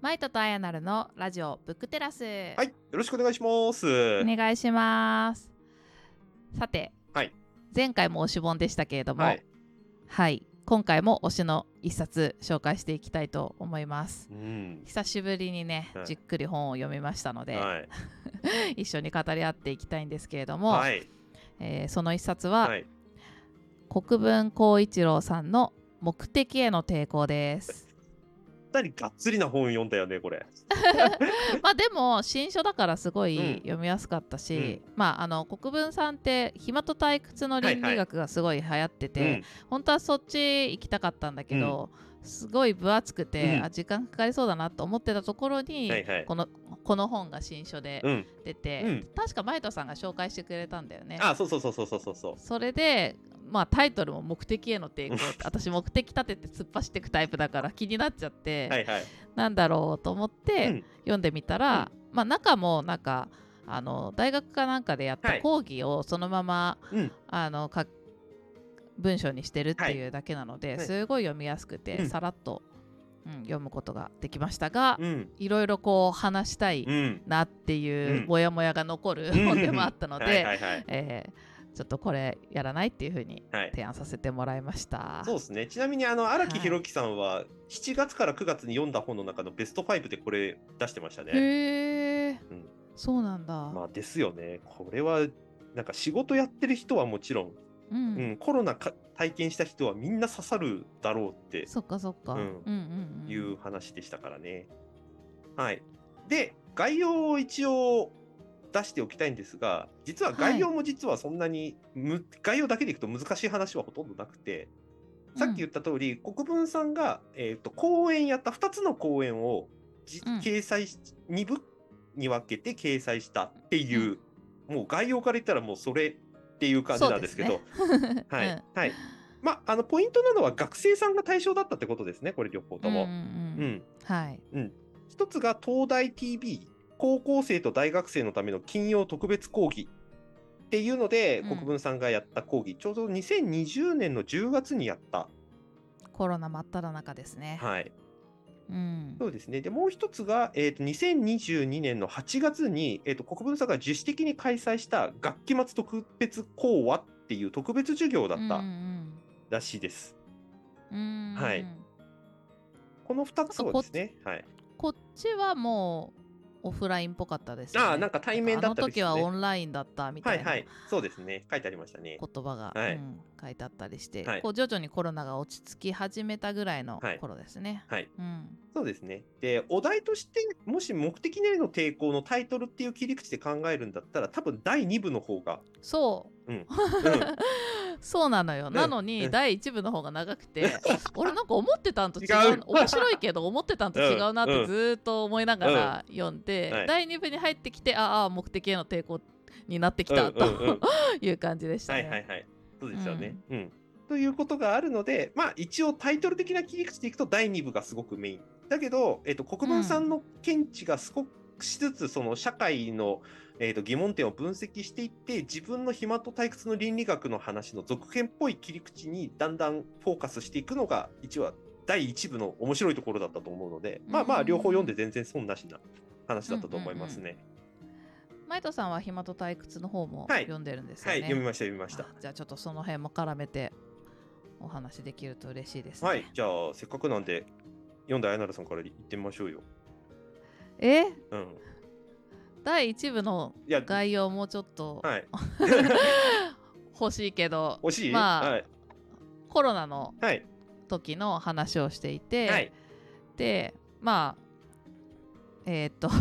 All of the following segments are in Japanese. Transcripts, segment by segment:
マイトとアヤナルのラジオブックテラス。はい、よろしくお願いします。お願いします。さて、はい前回も推し本でしたけれども、ははいい、今回も推しの一冊紹介していきたいと思います。うん。久しぶりにね、はいじっくり本を読みましたので、はい。一緒に語り合っていきたいんですけれども、はい。えーその一冊は、はい。国分光一郎さんの目的への抵抗です。かなりがっつりな本読んだよね、これ。まあでも新書だからすごうんい読みやすかったし、まああの国分さんって暇と退屈の倫理学がすごい流行ってて、うん。本当はそっち行きたかったんだけど、すごい分厚くて、うんあ時間かかりそうだなと思ってたところに、はいはい。このこの本が新書でうん。出て、うん確かマイトさんが紹介してくれたんだよね。あ、そうそうそうそうそうそうそう。それで、まあ、タイトルも目的への抵抗私目的立てて突っ走っていくタイプだから気になっちゃって、はいはい。なんだろうと思って、うん読んでみたら、まあ、中もなんかあの大学かなんかでやっはいた講義をそのまま、うん。あのか文章にしてるっていうだけなので、はいすごい読みやすくて、うんさらっと、うん、読むことができましたが、うん。いろいろこう話したいうん。なっていううんモヤモヤが残るうん本でもあったので、ちょっとこれやらないっていうふうにはい。提案させてもらいました。そうですね。ちなみに、あの、荒木宏樹さんは、7月から9月に読んだ本の中のベスト5でこれ出してましたね。へえ、うんそうなんだ。まあ、ですよね。これは、なんか仕事やってる人はもちろん、うんうん、コロナか体験した人はみんな刺さるだろうってそっかそっか。ううんんうんうん。いう話でしたからね。はい。で、概要を一応出しておきたいんですが、実は概要も実はそんなにむ、概要だけでいくと難しい話はほとんどなくて、さっき言った通り、国分さんが、えー、と講演やった2つの講演を掲載し、2部に分けて掲載したっていう、もう概要から言ったらもうそれっていう感じなんですけど、ね。はい、うん。はい。まあ、あのポイントなのは学生さんが対象だったってことですね、これ両方とも。うんうんうん。うん。はい。一つが東大 TV 高校生と大学生のための金曜特別講義っていうので、うん。国分さんがやった講義。ちょうど2020年の10月にやった。コロナ真っ只中ですね。はいうん。そうですね。でもう一つが、えー、と2022年の8月に、えー、と国分さんが自主的に開催した学期末特別講話っていう特別授業だったうんらしいです、うんうん。はい。うんこの2つをですねはい。こっちはもうオフラインっぽかったですよね。ああなんか対面だったあの時はオンラインだったみたなはいいはいそうですね書いてありましたね言葉が、はいうん書いてあったりして、はいこう徐々にコロナが落ち着き始めたぐらいのはい頃ですね。はいうん。そうですね。で、お題として、もし目的への抵抗のタイトルっていう切り口で考えるんだったら、多分第2部の方が、そう。うん。うん、そうなのよ。んなのに、うん第一部の方が長くて、俺なんか思ってたんと違う面白いけど思ってたんと違うなっうんてずーっと思いながら読んで、はい第2部に入ってきてああ目的への抵抗になってきたうんうんうんと いう感じでしたね。はいはいはい。そうですよね。うん。ということがあるので、まあ一応タイトル的な切り口でいくと第2部がすごくメイン。だけど、えっと、国分さんの見地が少しずつその社会の、えっと、疑問点を分析していって、自分の暇と退屈の倫理学の話の続編っぽい切り口にだんだんフォーカスしていくのが、一応は第1部の面白いところだったと思うので、まあまあ両方読んで全然損なしな話だったと思いますね。マイトさんは暇と退屈の方もはい読んでるんですよね。はい、読みました読みましたあ。じゃあちょっとその辺も絡めてお話できると嬉しいですね。はい、じゃあせっかくなんで読んだあやなるさんから言ってみましょうよ。え？うん。第1部の概要もうちょっとはい。欲しいけど、惜しい？まあはい。コロナのはい。時の話をしていて、はい。でまあえーっと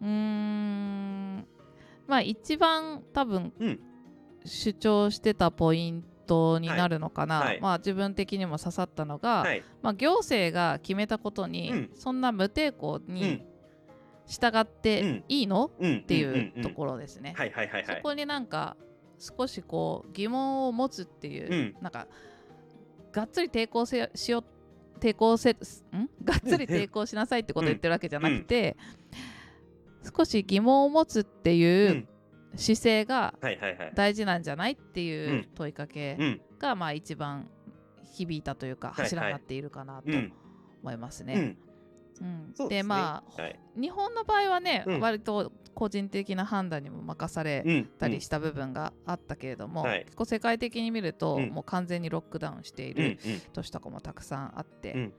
うーんまあ一番多分うん。主張してたポイントになるのかな、はいはいまあ自分的にも刺さったのが、はい。まあ、行政が決めたことに、うんそんな無抵抗うんに。従っていいの、うん。っっていうところですね。はいはいはいはい。そこになんか少しこう疑問を持つっていう、うんなんかがっつり抵抗せしよ抵抗せん？がっつり抵抗しなさいってことを言ってるわけじゃなくて、少し疑問を持つってう。いうん姿勢が。大事なんじゃないっていううん問いかけうん。がまあ一番響いたというか柱になっているかなとうん。思いますね。でまあ、はい。日本の場合はね、うん割と個人的な判断にも任されうん。たりした部分があったけれども、はい結構世界的に見ると、うんもう完全にロックダウンしていうん。うんる。都市とかもたくさんあって、うん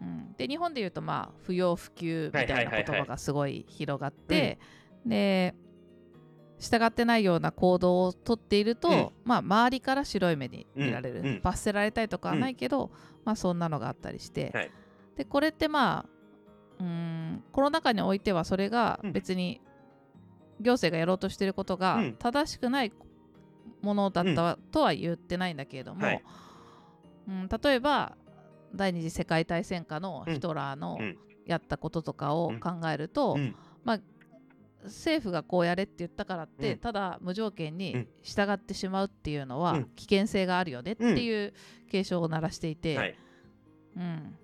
うんで日本でいうとまあ不要不急みたいな言葉がすごい広がって、で従ってないような行動をとっていると、うん。まあ、周りから白い目に見られる、うん。うん。罰せられたりとかはないけど、まあ、そんなのがあったりして、はい。でこれってまあうーんコロナ禍においてはそれがうん。別に行政がやろうとしていることがうん。正しくないものだったとは言ってないんだけれども、はい。うん、例えば第二次世界大戦下のヒトラーのうん。やったこととかを考えると、うん。まあ、政府がこうやれって言ったからって、うん。ただ無条件にうん。従ってしまうっていうのはうん。危険性があるよねっていう警鐘を鳴らしていて、はい。うん、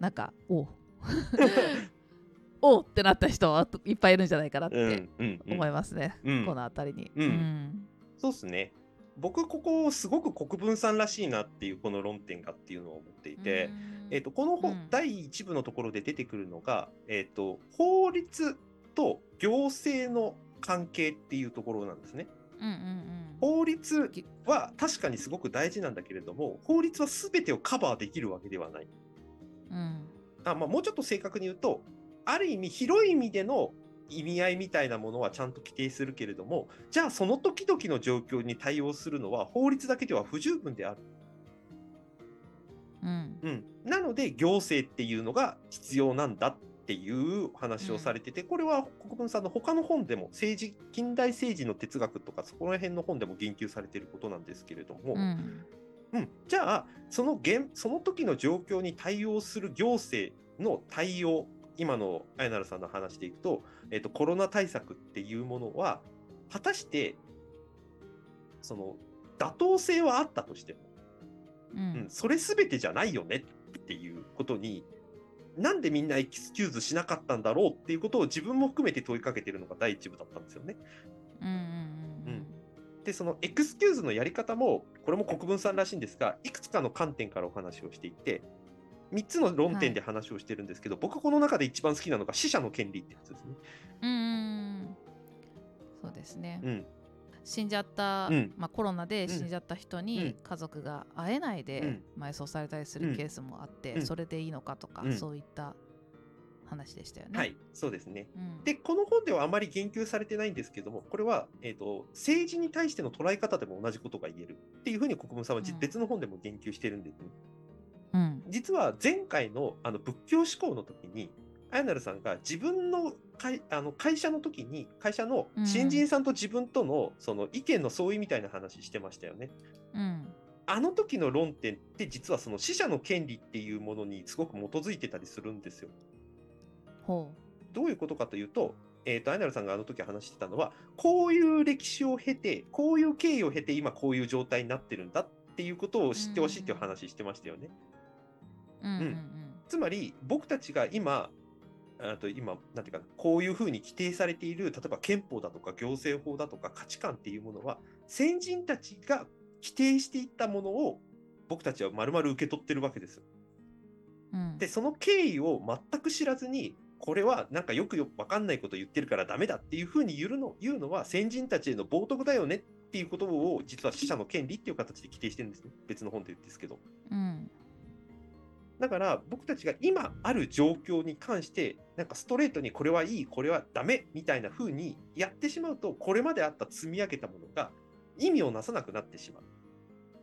なんかおう。おうってなった人はいっぱいいるんじゃないかなってうん。うん。うん。思いますね、うん。この辺りに。うん。そうですね。僕、ここ、すごく国分さんらしいなっていう、この論点がっていうのを思っていて、えっとこの本、うん。第1部のところで出てくるのが、えっと法律と行政の関係っていうところなんですね。うんうんうん法律は確かにすごく大事なんだけれども、法律は全てをカバーできるわけではない。うんあまあ、もうちょっと正確に言うと、ある意味、広い意味での意味合いみたいなものはちゃんと規定するけれども、じゃあその時々の状況に対応するのは法律だけでは不十分である。うんうん、なので行政っていうのが必要なんだっていう話をされてて、これは国分さんの他の本でも政治近代政治の哲学とかそこら辺の本でも言及されていることなんですけれども、うん。うん、じゃあその現その時の状況に対応する行政の対応今のあやなるさんの話でいくと、えっとコロナ対策っていうものは果たしてその妥当性はあったとしてもううんん、それ全てじゃないよねっていうことになんでみんなエキスキューズしなかったんだろうっていうことを自分も含めて問いかけてるのが第一部だったんですよね。うんうんでそのエクスキューズのやり方もこれも国分さんらしいんですがいくつかの観点からお話をしていて3つの論点で話をしてるんですけど、僕この中で一番好きなのが死者の権利ってやつですね。うんうん。そうですね、うん死んじゃった、うん。まあ、コロナで死んじゃった人うん。に家族が会えないでうん。埋葬されたりするケースもあって、うん。それでいいのかとか、うん。そういった話でしたよね。はい、そうですね。うん、で、この本ではあまり言及されてないんですけども、これは、えー、と政治に対しての捉え方でも同じことが言えるっていうふうに国分さんはじうん。別の本でも言及してるんですね。うん。実は前回のあの仏教思考の時に、あやなるさんが自分の会あの会社の時に、会社の新人さんと自分とのその意見の相違みたいな話してましたよね。うんあの時の論点って実はその死者の権利っていうものにすごく基づいてたりするんですよ。ほどういうことかというと、えっ、と、アイナルさんがあの時話してたのは、こういう歴史を経て、こういう経緯を経て、今こういう状態になってるんだっていうことを知ってほしいっていう話してましたよね。う。うんうんうんつまり、僕たちが今、あと今、なんていうかな、こういうふうに規定されている、例えば憲法だとか行政法だとか価値観っていうものは、先人たちが規定していったものを、僕たちは丸々受け取ってるわけですよ。うんで、その経緯を全く知らずに、これはなんかよくよくわかんないこと言ってるからダメだっていうふうに言うの言うのは先人たちへの冒涜だよねっていうことを実は死者の権利っていう形で規定してるんですね。別の本で言うんですけど。うんだから僕たちが今ある状況に関してなんかストレートにこれはいい、これはダメみたいなふうにやってしまうとこれまであった積み上げたものが意味をなさなくなってしまう。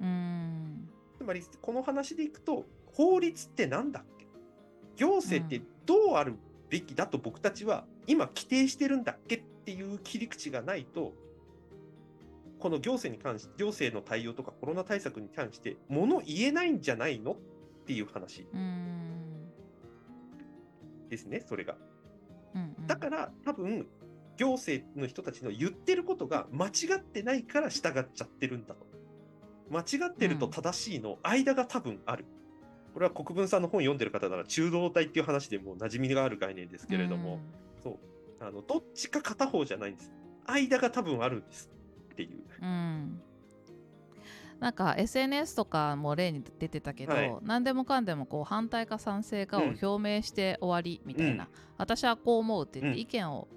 うん。つまりこの話でいくと法律ってなんだっけ？行政ってどうあるべきだと僕たちは今規定してるんだっけ？っていう切り口がないとこの行政に関し行政の対応とかコロナ対策に関して物言えないんじゃないの？っていう話うんですねそれが。うんだから多分行政の人たちの言ってることが間違ってないから従っちゃってるんだと。間違ってると正しいの間が多分ある。これは国分さんの本読んでる方なら中道体っていう話でもう馴染みがある概念ですけれども、そうあのどっちか片方じゃないんです。間が多分あるんですっていう。うん、なんか SNS とかも例に出てたけど、はい。何でもかんでもこう反対か賛成かをうん。表明して終わりみたいな、私はこう思うって言ってうん。意見を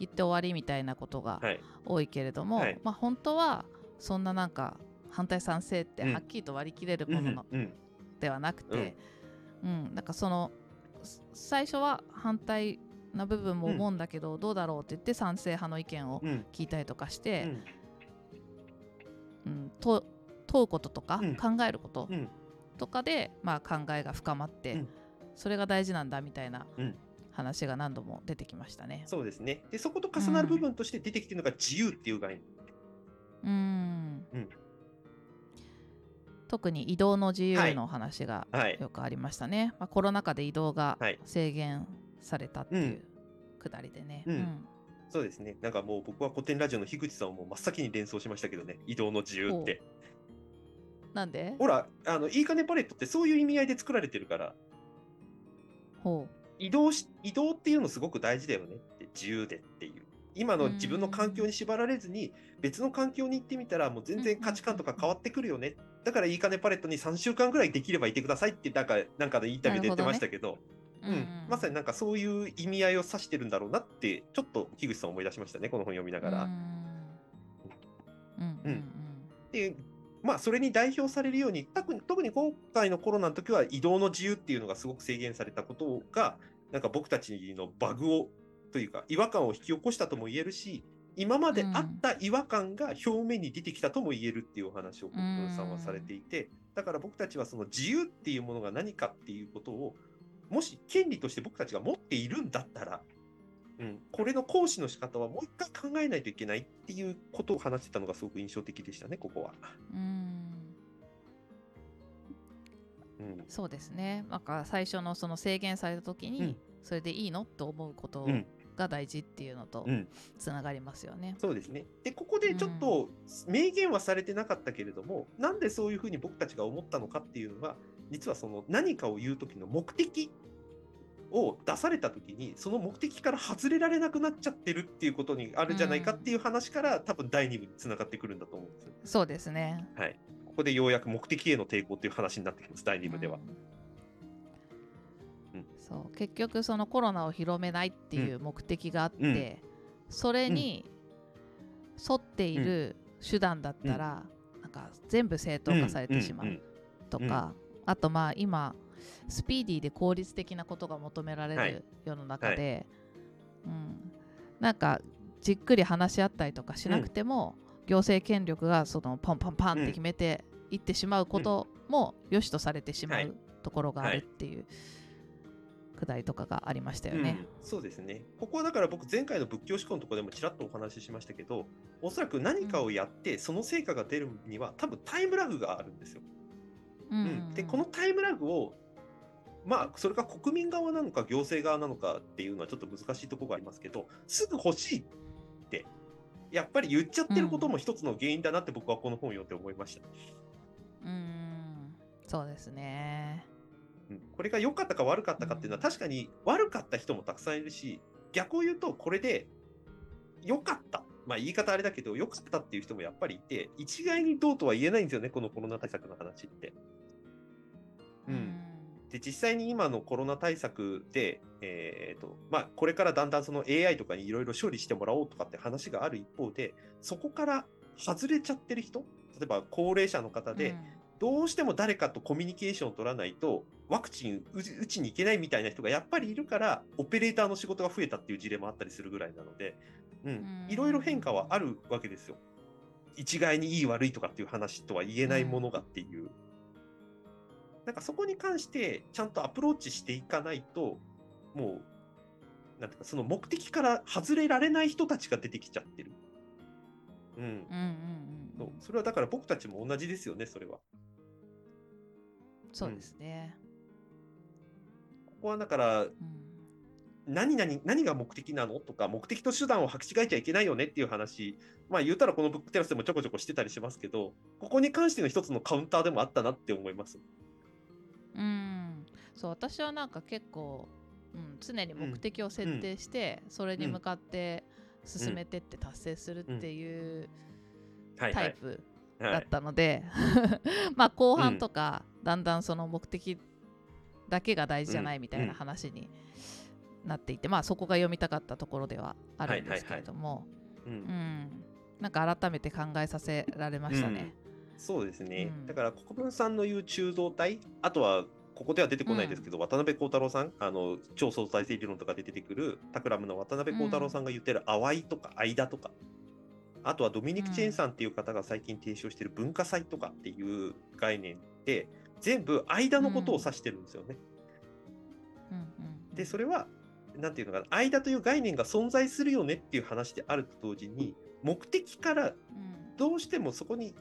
言って終わりみたいなことがはい。多いけれども、はい。まあ本当はそんななんか反対賛成ってうん。はっきりと割り切れるうんものではなくて、うん。なんかそのす最初は反対な部分も思うんだけど、どうだろうって言って賛成派の意見をうん。聞いたりとかしうて、ん。うんと問うこととか、うん考えることうんとかで、まあ、考えが深まって、うんそれが大事なんだみたいなうん話が何度も出てきましたね。そうですね。で、そこと重なる部分として出てきてるのが自由っていう概念。うんうん特に移動の自由の話がはい。よくありましたね。まあ、コロナ禍で移動がはい制限されたっていうくだりでね。うんそうですね。なんかもう僕は古典ラジオの樋口さんをもう真っ先に連想しましたけどね。移動の自由って。なんで？ほら、あの、いいかねパレットってそういう意味合いで作られてるから、ほ移動し、移動っていうのすごく大事だよねって、自由でっていう。今の自分の環境に縛られずに、別の環境に行ってみたら、もう全然価値観とか変わってくるよね。だからいいかねパレットに3週間ぐらいできればいてくださいって、なんか、なんかのインタビューで言ってましたけど、ううん、まさになんかそういう意味合いを指してるんだろうなって、ちょっと樋口さん思い出しましたね、この本読みながら。うんうん。うん。で、まあ、それに代表されるように、特に今回のコロナの時は移動の自由っていうのがすごく制限されたことが、なんか僕たちのバグを、というか、違和感を引き起こしたとも言えるし、今まであった違和感が表面に出てきたとも言えるっていうお話を国分さんはされていて、だから僕たちはその自由っていうものが何かっていうことを、もし権利として僕たちが持っているんだったら、うん、これの行使の仕方はもう一回考えないといけないっていうことを話してたのがすごく印象的でしたね、ここは。うんうんそうですね。なんか最初のその制限された時に、うんそれでいいの？と思うことうんが大事っていうのとうんつながりますよね。そうですね。で、ここでちょっと明言はされてなかったけれども、なんでそういうふうに僕たちが思ったのかっていうのは、実はその何かを言う時の目的を出された時に、その目的から外れられなくなっちゃってるっていうことにあるんじゃないかっていう話から、多分第2部につながってくるんだと思うんですよ。そうですね。はい。ここでようやく目的への抵抗っていう話になってきます、第2部では。うん。うんそう。結局そのコロナを広めないっていう目的があって、うん。それに沿っている手段だったら、なんか全部正当化されてしまうとか、あとまあ今スピーディーで効率的なことが求められはい。る世の中で、うん、なんかじっくり話し合ったりとかしなくても、行政権力がそのパンパンパンって決めていってしまうことも良しとされてしまはい。うところがあるっていうくだりとかがありましたよね。うん。そうですね。ここはだから僕前回の仏教思考のところでもちらっとお話ししましたけど、おそらく何かをやってその成果が出るには多分タイムラグがあるんですよ。うん。うん。で、このタイムラグをまあ、それが国民側なのか行政側なのかっていうのはちょっと難しいところがありますけど、すぐ欲しいって、やっぱり言っちゃってることも一つの原因だなって僕はこの本を読んで思いました。うん。そうですね。これが良かったか悪かったかっていうのは確かに悪かった人もたくさん。いるし、逆を言うとこれで良かった。まあ言い方あれだけど良かったっていう人もやっぱりいて、一概にどうとは言えないん。ですよね、このコロナ対策の話って。うん。で、実際に今のコロナ対策で、えーとまあ、これからだんだんその AI とかにいろいろ処理してもらおうとかって話がある一方で、そこから外れちゃってる人、例えば高齢者の方で、どうしても誰かとコミュニケーションを取らないと、ワクチン打ちに行けないみたいな人がやっぱりいるから、オペレーターの仕事が増えたっていう事例もあったりするぐらいなので、うんうん、いろいろ変化はあるわけですよ。一概にいい悪いとかっていう話とは言えないものがっていう。なんかそこに関してちゃんとアプローチしていかないと、もう、なんていうか、その目的から外れられない人たちが出てきちゃってる。うん。うんうんうんそうそれはだから僕たちも同じですよね、それは。そうですね。ここはだから、うん何々、何が目的なの？とか、目的と手段を履き違えちゃいけないよね？っていう話、まあ言うたらこのブックテラスでもちょこちょこしてたりしますけど、ここに関しての一つのカウンターでもあったなって思います。うん、そう私はなんか結構、うん、常に目的を設定して、それに向かって進めてって達成するっていう。タイプだったので、まあ後半とか、だんだんその目的だけが大事じゃないみたいな話になっていて、まあそこが読みたかったところではあるんですけれども、うん。なんか改めて考えさせられましたね。そうですね、だから国分さんの言う中道体あとはここでは出てこないですけど、うん、渡辺幸太郎さんあの超相対性理論とかで出てくるタクラムの渡辺幸太郎さんが言ってる淡いとか間とか、あとはドミニク・チェーンさんっていう方が最近提唱している文化祭とかっていう概念って全部間のことを指してるんですよね。でそれは何て言うのかな間という概念が存在するよねっていう話であると同時に目的からどうしてもそこに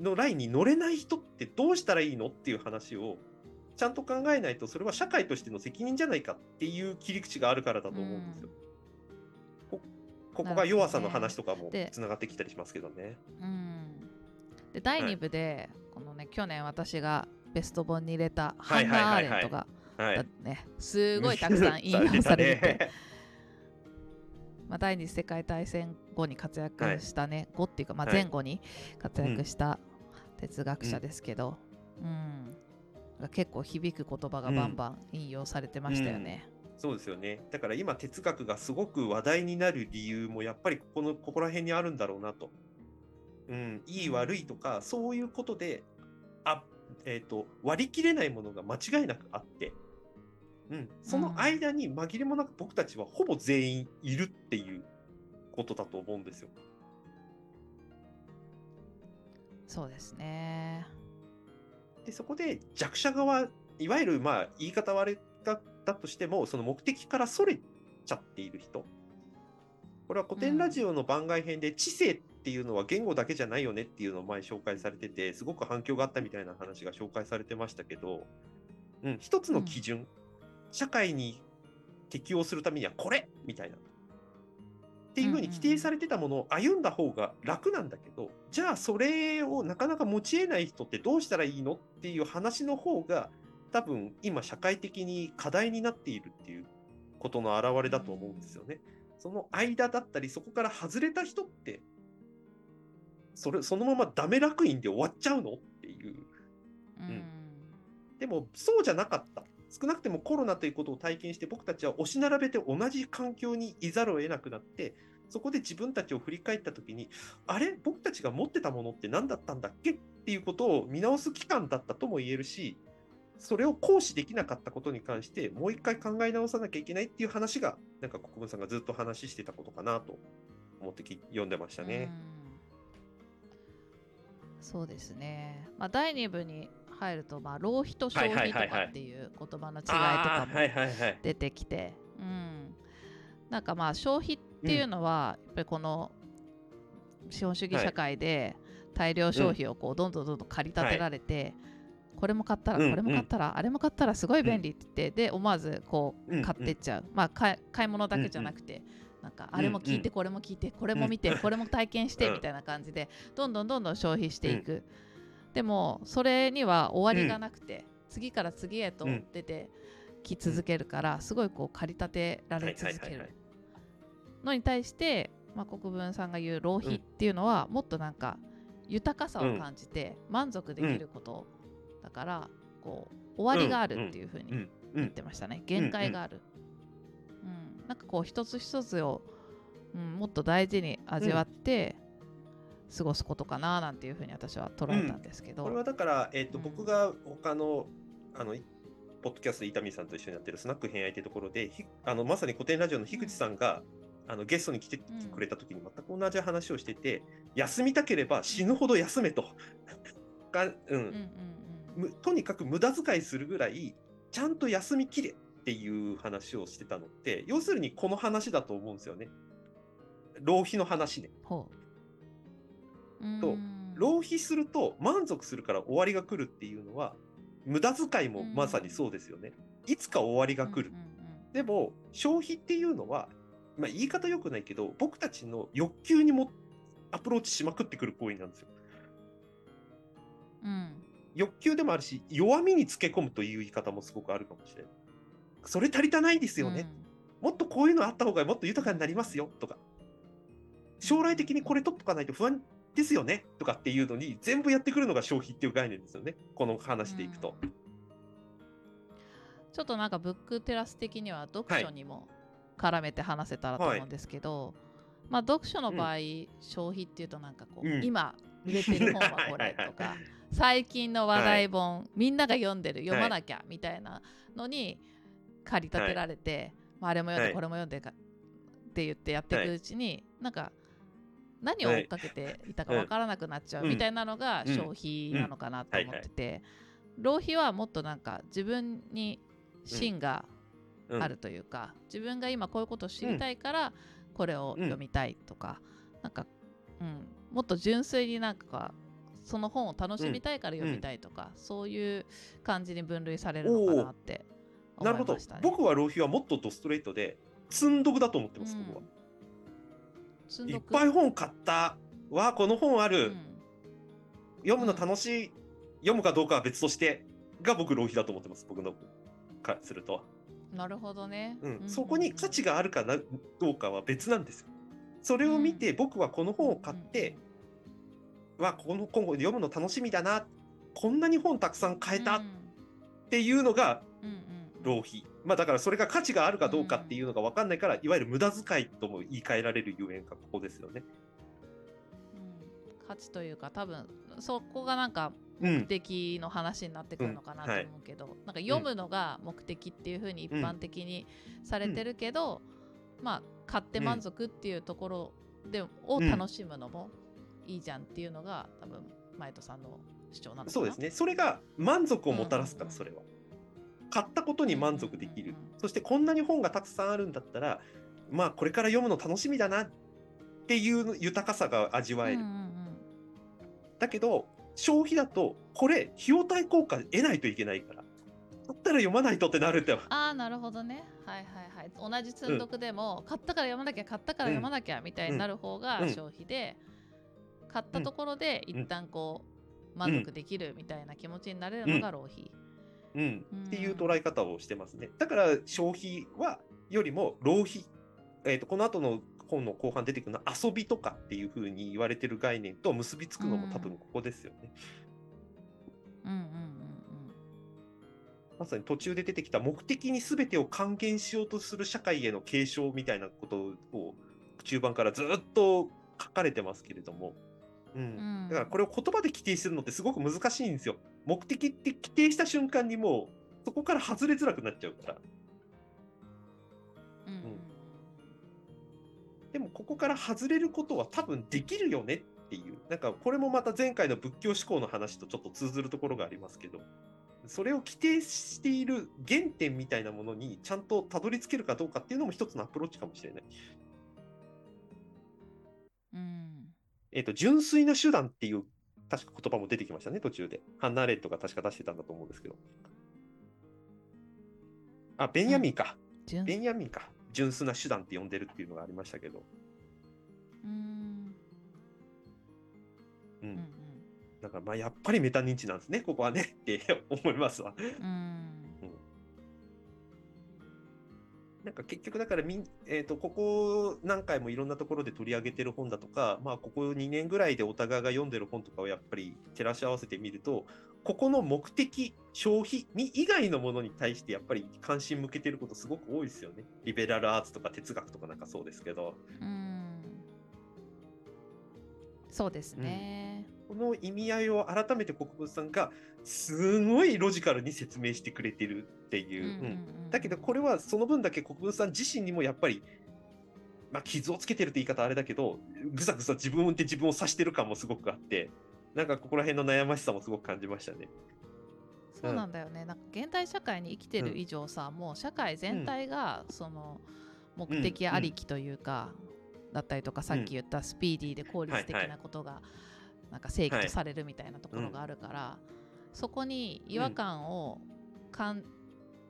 のラインに乗れない人ってどうしたらいいのっていう話をちゃんと考えないとそれは社会としての責任じゃないかっていう切り口があるからだと思うんですよ。うん、こここが弱さの話とかもつながってきたりしますけどね。うん、で第2部で、はい、このね去年私がベスト本に入れたハンナ・アーレントが、ね、すごいたくさん引用されて。まあ、第二次世界大戦後に活躍したね、はい、後っていうか、まあ、前後に活躍した哲学者ですけど、うん、うん、結構響く言葉がバンバン引用されてましたよね。うん。うん、そうですよね。だから今哲学がすごく話題になる理由もやっぱりここのここら辺にあるんだろうなと。うん、いい悪いとかそういうことであ、えーと、割り切れないものが間違いなくあって、うん、その間に紛れもなく僕たちはほぼ全員いるっていうことだと思うんですよ。そうですね。でそこで弱者側いわゆるまあ言い方悪かったとしてもその目的からそれちゃっている人。これは古典ラジオの番外編で知性っていうのは言語だけじゃないよねっていうのを前紹介されててすごく反響があったみたいな話が紹介されてましたけど、うん、一つの基準、うん、社会に適応するためにはこれみたいな。っていうふうに規定されてたものを歩んだ方が楽なんだけど、じゃあそれをなかなか持ち得ない人ってどうしたらいいのっていう話の方が多分今社会的に課題になっているっていうことの表れだと思うんですよね。その間だったりそこから外れた人ってそれそのままダメ楽院で終わっちゃうのっていう。うん、でもそうじゃなかった。少なくてもコロナということを体験して僕たちは押し並べて同じ環境にいざるを得なくなってそこで自分たちを振り返った時にあれ？僕たちが持ってたものって何だったんだっけ？っていうことを見直す期間だったとも言えるしそれを行使できなかったことに関してもう一回考え直さなきゃいけないっていう話がなんか国分さんがずっと話してたことかなと思って読んでましたね。そうですね、まあ、第2部に入ると、まあ、浪費と消費とかっていう言葉の違いとかも出てきて、うん、なんかまあ消費っていうのは、やっぱりこの資本主義社会で大量消費をこうどんどんどんどん駆り立てられて、これも買ったら、これも買ったら、あれも買ったらすごい便利って言って、で思わずこう買ってっちゃう、まあ買い物だけじゃなくて、なんかあれも聞いて、これも聞いてこれも見て、これも体験してみたいな感じでどんどんどんどん消費していく。でもそれには終わりがなくて、うん、次から次へと出てき続けるから、すごいこう駆り立てられ続ける。のに対して、まあ、国分さんが言う浪費っていうのは、もっとなんか豊かさを感じて満足できることだから、こう終わりがあるっていうふうに言ってましたね。限界がある、うん、なんかこう一つ一つを、うん、もっと大事に味わって、過ごすことかななんていうふうに私は捉えたんですけど、うん、これはだから、えーと、うん、僕が他のあのポッドキャスト伊丹さんと一緒にやってるスナック偏愛というところであのまさに古典ラジオの樋口さんが、あのゲストに来てくれた時に全く同じ話をしてて、休みたければ死ぬほど休めと。とにかく無駄遣いするぐらいちゃんと休みきれっていう話をしてたのって要するにこの話だと思うんですよね。浪費の話ね。ほうと浪費すると満足するから終わりが来るっていうのは無駄遣いもまさにそうですよね。いつか終わりが来る。でも消費っていうのは、まあ、言い方良くないけど僕たちの欲求にもアプローチしまくってくる行為なんですよ。うん、欲求でもあるし弱みにつけ込むという言い方もすごくあるかもしれない。それ足りたないですよね。うん、もっとこういうのあった方がもっと豊かになりますよとか将来的にこれ取っとかないと不安ですよねとかっていうのに全部やってくるのが消費っていう概念ですよねこの話でいくと。うん。ちょっとなんかブックテラス的には読書にも絡めて話せたらと思うんですけど、まあ読書の場合、消費っていうとなんかこう、うん。今売れてる本はこれとか 最近の話題本、みんなが読んでる読まなきゃみたいなのに駆り立てられて、まあ、あれも読んはい。でこれも読んでかって言ってやっていくうちに、なんか何を追っかけていたかわからなくなっちゃうみたいなのがうん。消費なのかなと思ってて、浪費はもっとなんか自分に芯がうん。あるというか、自分が今こういうことを知りたいからこれを読みたいとか、なんか、うん、もっと純粋になんかその本を楽しみたいから読みたいとか、そういう感じに分類されるのかなって思ないるほどましたね。僕は浪費はもっとドストレートで積んどくだと思ってます、うん。僕は。いっぱい本買ったわこの本ある、うん。読むの楽しい、読むかどうかは別としてが僕浪費だと思ってます僕のからすると、なるほどね、うん。うん。そこに価値があるかなどうかは別なんですよ。それを見て僕はこの本を買って、わこの本を読むの楽しみだなこんなに本たくさん買えたっうん。ていうのがうんうん。浪費、まあだからそれが価値があるかどうかっていうのが分かんないから、いわゆる無駄遣いとも言い換えられるゆえんがここですよね。うん。価値というか多分そこがなんかうん。目的の話になってくるのかなと思うけど、なんか読むのが目的っていう風に一般的にされてるけど、まあ買って満足っていうところで、を楽しむのもいいじゃんっていうのが多分前戸さんの主張なのかな。そうですね。それが満足をもたらすから、うん。それは。買ったことに満足できる。うんうんうん。そしてこんなに本がたくさんあるんだったら、まあこれから読むの楽しみだなっていう豊かさが味わえる。うんうんうん。だけど、消費だと、これ、費用対効果得ないといけないから。だったら読まないとってなるって。ああなるほどね。はいはいはい。同じ積んどくでも、買ったから読まなきゃ買ったから読まなきゃみたいになる方がうん。消費で、買ったところで一旦こう満足できるみたいな気持ちになれるのが浪費、うんうんっていう捉え方をしてますね。だから消費はよりも浪費、えー、とこの後の本の後半出てくるのは遊びとかっていうふうに言われてる概念と結びつくのも多分ここですよね。うん、うんうんまさに途中で出てきた目的に全てを還元しようとする社会への継承みたいなことを中盤からずっと書かれてますけれども。うん。うん。だからこれを言葉で規定するのってすごく難しいんですよ。目的って規定した瞬間にもうそこから外れづらくなっちゃうから。うん。うん。うんでもここから外れることは多分できるよねっていう、なんかこれもまた前回の仏教思考の話とちょっと通ずるところがありますけど、それを規定している原点みたいなものにちゃんとたどり着けるかどうかっていうのも一つのアプローチかもしれない。うんえっ、と、純粋な手段っていう確か言葉も出てきましたね、途中で。ハンナ・アーレントが確か出してたんだと思うんですけど。あ、ベンヤミンか。純ベンヤミンか。純粋な手段って呼んでるっていうのがありましたけど。うんううんん。だからまあやっぱりメタ認知なんですね、ここはねって思いますわ。うんなんか結局だからみん、えー、とここ何回もいろんなところで取り上げてる本だとか、まあ、ここ2年ぐらいでお互いが読んでる本とかをやっぱり照らし合わせてみるとここの目的消費に以外のものに対してやっぱり関心向けてることすごく多いですよね。リベラルアーツとか哲学とかなんかそうですけど。うん。そうですね、この意味合いを改めて国分さんがすごいロジカルに説明してくれてるっていう。うんだけどこれはその分だけ国分さん自身にもやっぱり、まあ、傷をつけてるって言い方あれだけどぐさぐさ自分で自分を指してる感もすごくあってなんかここら辺の悩ましさもすごく感じましたね。そうなんだよね、なんか現代社会に生きてる以上さ、もう社会全体がその目的ありきというか、だったりとかさっき言ったスピーディーで効率的ないことがなんか正義とされるみたいなところがあるから、そこに違和感をかん、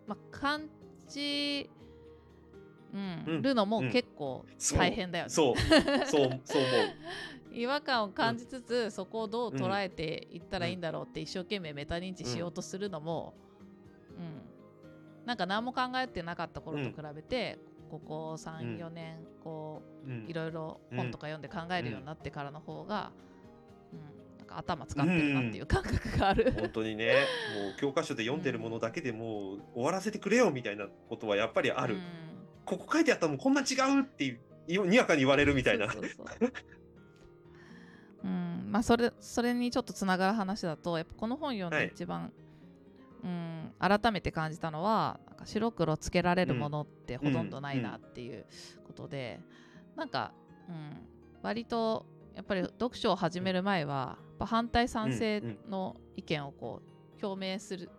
まあ、感じ、うんうんるのもうん。結構大変だよね。そう。そう。そう思う。違和感を感じつつ、そこをどう捉えていったらいいんだろうって一生懸命メタ認知しようとするのも、うん。なんか何も考えてなかった頃と比べて、ここうん。34年こうん。ういろいろ本とか読んで考えるようになってからの方が、か頭使ってるなっていう感覚がある、本当にね。もう教科書で読んでるものだけでもう終わらせてくれよみたいなことはやっぱりある、うん。ここ書いてあったのこんな違うっていうにわかに言われるみたいな。そうん。まあそれそれにちょっとつながる話だとやっぱこの本読んはいで一番、うん、改めて感じたのはなんか白黒つけられるものってほとんどないなっていうことで、なんか、うん、割とやっぱり読書を始める前は反対賛成の意見をこう表明する。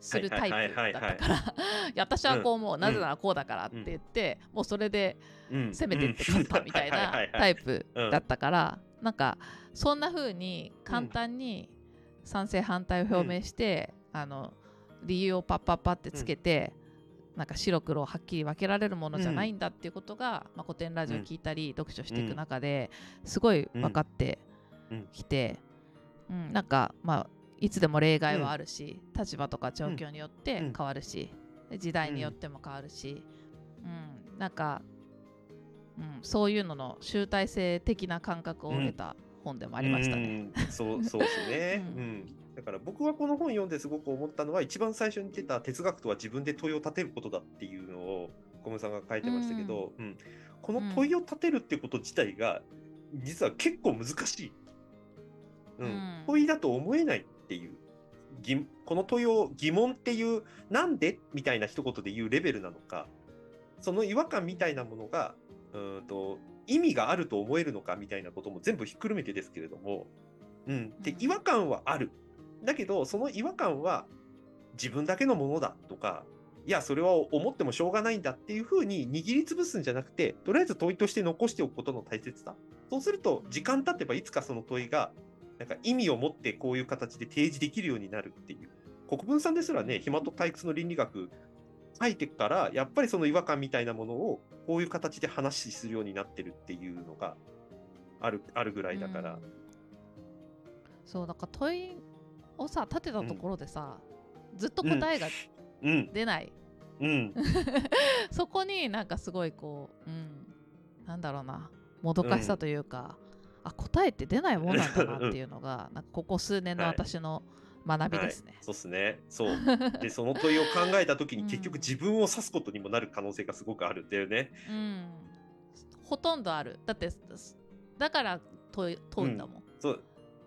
するタイプだったから、私はこう思う、なぜならこうだからって言って、もうそれでうん攻めてって勝ったみたいなタイプだったから、なんかそんな風に簡単に賛成反対を表明して、あの理由をパッパッパってつけて、なんか白黒をはっきり分けられるものじゃないんだっていうことが、まあ、古典ラジオ聞いたり、読書していく中ですごい分かってきて、うん。なんかまあいつでも例外はあるし、立場とか状況によって変わるし、時代によっても変わるし、うん、なんか、うん、そういうのの集大成的な感覚を得た本でもありましたね。うん。そうそうですね、う うんんだから僕はこの本読んですごく思ったのは一番最初に出た哲学とは自分で問いを立てることだっていうのを小室さんが書いてましたけど、うん。この問いを立てるってこと自体が実は結構難しい、うん。うん。問いだと思えないっていう疑この問いを疑問っていうなんでみたいな一言で言うレベルなのかその違和感みたいなものがうーんと意味があると思えるのかみたいなことも全部ひっくるめてですけれども、うん、でうん。違和感はあるだけどその違和感は自分だけのものだとかいやそれは思ってもしょうがないんだっていうふうに握りつぶすんじゃなくてとりあえず問いとして残しておくことの大切さ。そうすると時間経てばいつかその問いがなんか意味を持ってこういう形で提示できるようになるっていう。国分さんですらね暇と退屈の倫理学書いてからやっぱりその違和感みたいなものをこういう形で話しするようになってるっていうのがあるあるぐらいだから。うん、そうだか問いをさ立てたところでさ、ずっと答えがうん。出ない、うん。そこになんかすごいこう、うん、なんだろうなもどかしさというか、あ答えって出ないもんなんだなっていうのが なんかここ数年の私の学びですね。そうっすね。そう。でその問いを考えた時に 結局自分を指すことにもなる可能性がすごくあるんだよね。うん、ほとんどある。だってだから問い問うんだもん、そう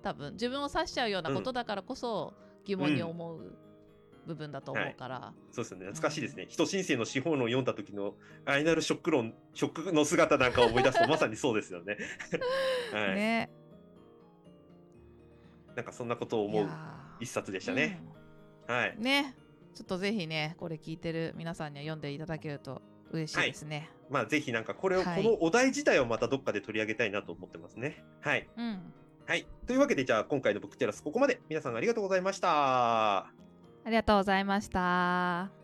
多分自分を指しちゃうようなことだからこそ疑問に思う部分だと思うから、そうですね。懐かしいですね、人申請の資本論を読んだ時のアイナルショック論ショックの姿なんかを思い出すと まさにそうですよね。はい、ね。なんかそんなことを思う一冊でしたね。はい。うんね。ちょっとぜひねこれ聞いてる皆さんには読んでいただけると嬉しいですね。まあぜひなんかこれを、はい。このお題自体をまたどっかで取り上げたいなと思ってますね。はい。うんはい。というわけでじゃあ今回のブックテラスここまで皆さんありがとうございました。ありがとうございました。